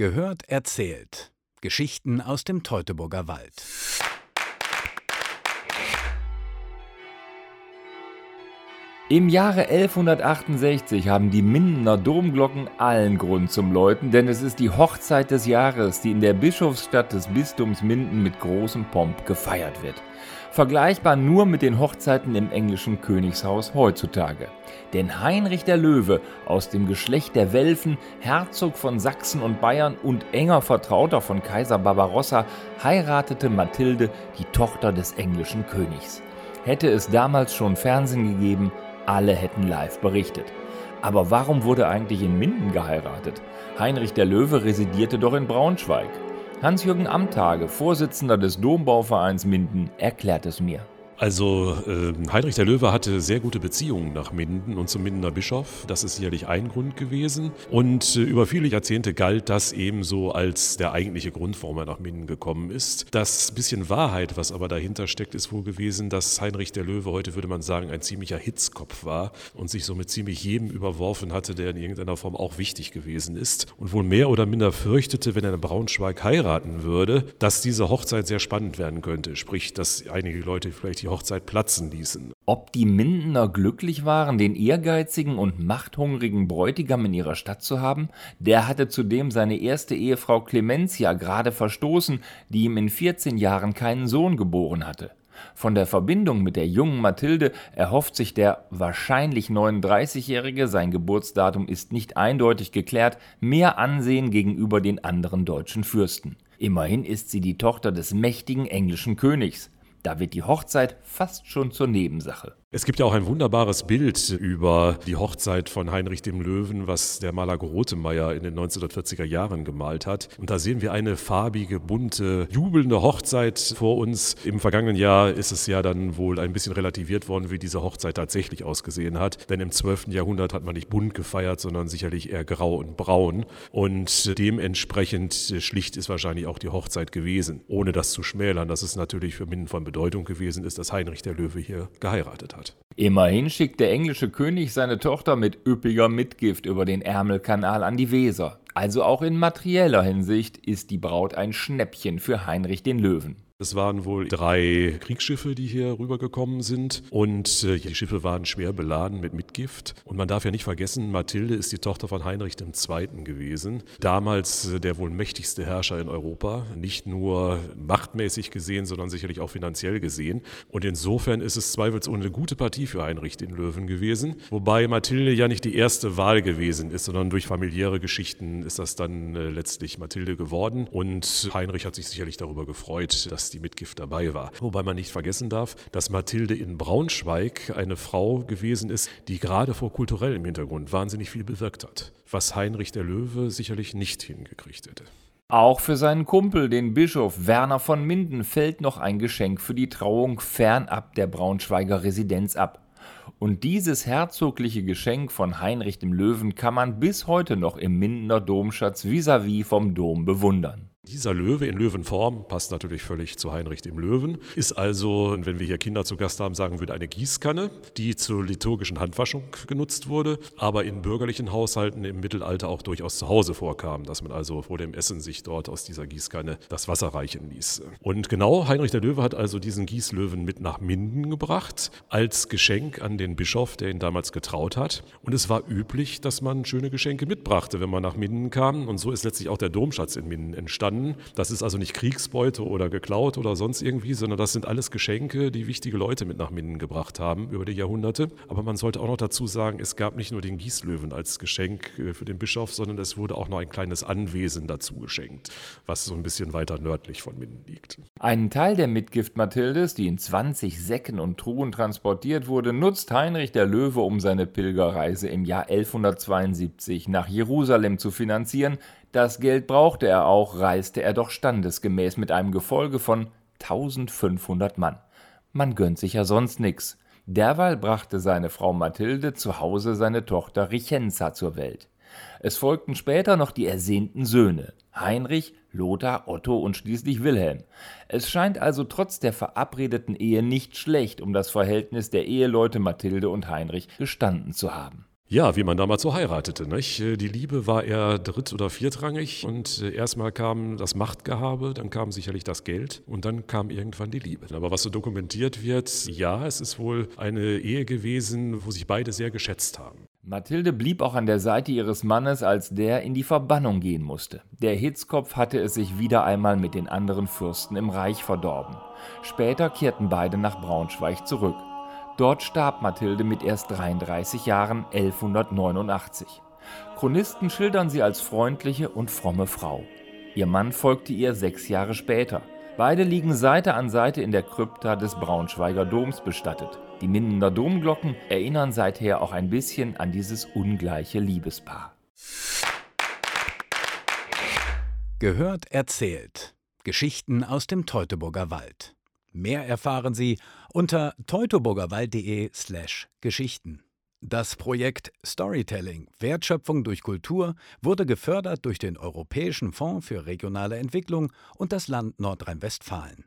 Gehört erzählt. Geschichten aus dem Teutoburger Wald. Im Jahre 1168 haben die Mindener Domglocken allen Grund zum Läuten, denn es ist die Hochzeit des Jahres, die in der Bischofsstadt des Bistums Minden mit großem Pomp gefeiert wird. Vergleichbar nur mit den Hochzeiten im englischen Königshaus heutzutage. Denn Heinrich der Löwe aus dem Geschlecht der Welfen, Herzog von Sachsen und Bayern und enger Vertrauter von Kaiser Barbarossa, heiratete Mathilde, die Tochter des englischen Königs. Hätte es damals schon Fernsehen gegeben, alle hätten live berichtet. Aber warum wurde eigentlich in Minden geheiratet? Heinrich der Löwe residierte doch in Braunschweig. Hans-Jürgen Amtage, Vorsitzender des Dombauvereins Minden, erklärt es mir. Also äh, Heinrich der Löwe hatte sehr gute Beziehungen nach Minden und zum Mindener Bischof. Das ist sicherlich ein Grund gewesen. Und äh, über viele Jahrzehnte galt das ebenso als der eigentliche Grund, warum er nach Minden gekommen ist. Das bisschen Wahrheit, was aber dahinter steckt, ist wohl gewesen, dass Heinrich der Löwe heute, würde man sagen, ein ziemlicher Hitzkopf war und sich somit ziemlich jedem überworfen hatte, der in irgendeiner Form auch wichtig gewesen ist. Und wohl mehr oder minder fürchtete, wenn er in Braunschweig heiraten würde, dass diese Hochzeit sehr spannend werden könnte. Sprich, dass einige Leute vielleicht die Hochzeit platzen ließen. Ob die Mindener glücklich waren, den ehrgeizigen und machthungrigen Bräutigam in ihrer Stadt zu haben? Der hatte zudem seine erste Ehefrau Clementia gerade verstoßen, die ihm in 14 Jahren keinen Sohn geboren hatte. Von der Verbindung mit der jungen Mathilde erhofft sich der wahrscheinlich 39-Jährige, sein Geburtsdatum ist nicht eindeutig geklärt, mehr Ansehen gegenüber den anderen deutschen Fürsten. Immerhin ist sie die Tochter des mächtigen englischen Königs. Da wird die Hochzeit fast schon zur Nebensache. Es gibt ja auch ein wunderbares Bild über die Hochzeit von Heinrich dem Löwen, was der Maler Grotemeyer in den 1940er Jahren gemalt hat. Und da sehen wir eine farbige, bunte, jubelnde Hochzeit vor uns. Im vergangenen Jahr ist es ja dann wohl ein bisschen relativiert worden, wie diese Hochzeit tatsächlich ausgesehen hat. Denn im 12. Jahrhundert hat man nicht bunt gefeiert, sondern sicherlich eher grau und braun. Und dementsprechend schlicht ist wahrscheinlich auch die Hochzeit gewesen. Ohne das zu schmälern, dass es natürlich für Minden von Bedeutung gewesen ist, dass Heinrich der Löwe hier geheiratet hat hat. Immerhin schickt der englische König seine Tochter mit üppiger Mitgift über den Ärmelkanal an die Weser. Also auch in materieller Hinsicht ist die Braut ein Schnäppchen für Heinrich den Löwen. Es waren wohl drei Kriegsschiffe, die hier rübergekommen sind. Und äh, die Schiffe waren schwer beladen mit Mitgift. Und man darf ja nicht vergessen, Mathilde ist die Tochter von Heinrich II. gewesen. Damals äh, der wohl mächtigste Herrscher in Europa. Nicht nur machtmäßig gesehen, sondern sicherlich auch finanziell gesehen. Und insofern ist es zweifelsohne eine gute Partie für Heinrich den Löwen gewesen. Wobei Mathilde ja nicht die erste Wahl gewesen ist, sondern durch familiäre Geschichten ist das dann äh, letztlich Mathilde geworden. Und Heinrich hat sich sicherlich darüber gefreut, dass die Mitgift dabei war. Wobei man nicht vergessen darf, dass Mathilde in Braunschweig eine Frau gewesen ist, die gerade vor kulturellem Hintergrund wahnsinnig viel bewirkt hat, was Heinrich der Löwe sicherlich nicht hingekriegt hätte. Auch für seinen Kumpel, den Bischof Werner von Minden, fällt noch ein Geschenk für die Trauung fernab der Braunschweiger Residenz ab. Und dieses herzogliche Geschenk von Heinrich dem Löwen kann man bis heute noch im Mindener Domschatz vis-à-vis -vis vom Dom bewundern. Dieser Löwe in Löwenform passt natürlich völlig zu Heinrich dem Löwen, ist also, wenn wir hier Kinder zu Gast haben, sagen würde, eine Gießkanne, die zur liturgischen Handwaschung genutzt wurde, aber in bürgerlichen Haushalten im Mittelalter auch durchaus zu Hause vorkam, dass man also vor dem Essen sich dort aus dieser Gießkanne das Wasser reichen ließ. Und genau, Heinrich der Löwe hat also diesen Gießlöwen mit nach Minden gebracht, als Geschenk an den Bischof, der ihn damals getraut hat. Und es war üblich, dass man schöne Geschenke mitbrachte, wenn man nach Minden kam. Und so ist letztlich auch der Domschatz in Minden entstanden entstanden. Das ist also nicht Kriegsbeute oder geklaut oder sonst irgendwie, sondern das sind alles Geschenke, die wichtige Leute mit nach Minden gebracht haben über die Jahrhunderte. Aber man sollte auch noch dazu sagen, es gab nicht nur den Gießlöwen als Geschenk äh, für den Bischof, sondern es wurde auch noch ein kleines Anwesen dazu geschenkt, was so ein bisschen weiter nördlich von Minden liegt. Einen Teil der Mitgift Mathildes, die in 20 Säcken und Truhen transportiert wurde, nutzt Heinrich der Löwe, um seine Pilgerreise im Jahr 1172 nach Jerusalem zu finanzieren, das Geld brauchte er auch, reiste er doch standesgemäß mit einem Gefolge von 1500 Mann. Man gönnt sich ja sonst nix. Derweil brachte seine Frau Mathilde zu Hause seine Tochter Richenza zur Welt. Es folgten später noch die ersehnten Söhne Heinrich, Lothar, Otto und schließlich Wilhelm. Es scheint also trotz der verabredeten Ehe nicht schlecht um das Verhältnis der Eheleute Mathilde und Heinrich gestanden zu haben. Ja, wie man damals so heiratete. Nicht? Die Liebe war eher dritt- oder viertrangig und äh, erstmal kam das Machtgehabe, dann kam sicherlich das Geld und dann kam irgendwann die Liebe. Aber was so dokumentiert wird, ja, es ist wohl eine Ehe gewesen, wo sich beide sehr geschätzt haben. Mathilde blieb auch an der Seite ihres Mannes, als der in die Verbannung gehen musste. Der Hitzkopf hatte es sich wieder einmal mit den anderen Fürsten im Reich verdorben. Später kehrten beide nach Braunschweig zurück. Dort starb Mathilde mit erst 33 Jahren 1189. Chronisten schildern sie als freundliche und fromme Frau. Ihr Mann folgte ihr sechs Jahre später. Beide liegen Seite an Seite in der Krypta des Braunschweiger Doms bestattet. Die Mindener Domglocken erinnern seither auch ein bisschen an dieses ungleiche Liebespaar. Gehört erzählt. Geschichten aus dem Teutoburger Wald. Mehr erfahren Sie unter teutoburgerwald.de/slash Geschichten. Das Projekt Storytelling Wertschöpfung durch Kultur wurde gefördert durch den Europäischen Fonds für regionale Entwicklung und das Land Nordrhein-Westfalen.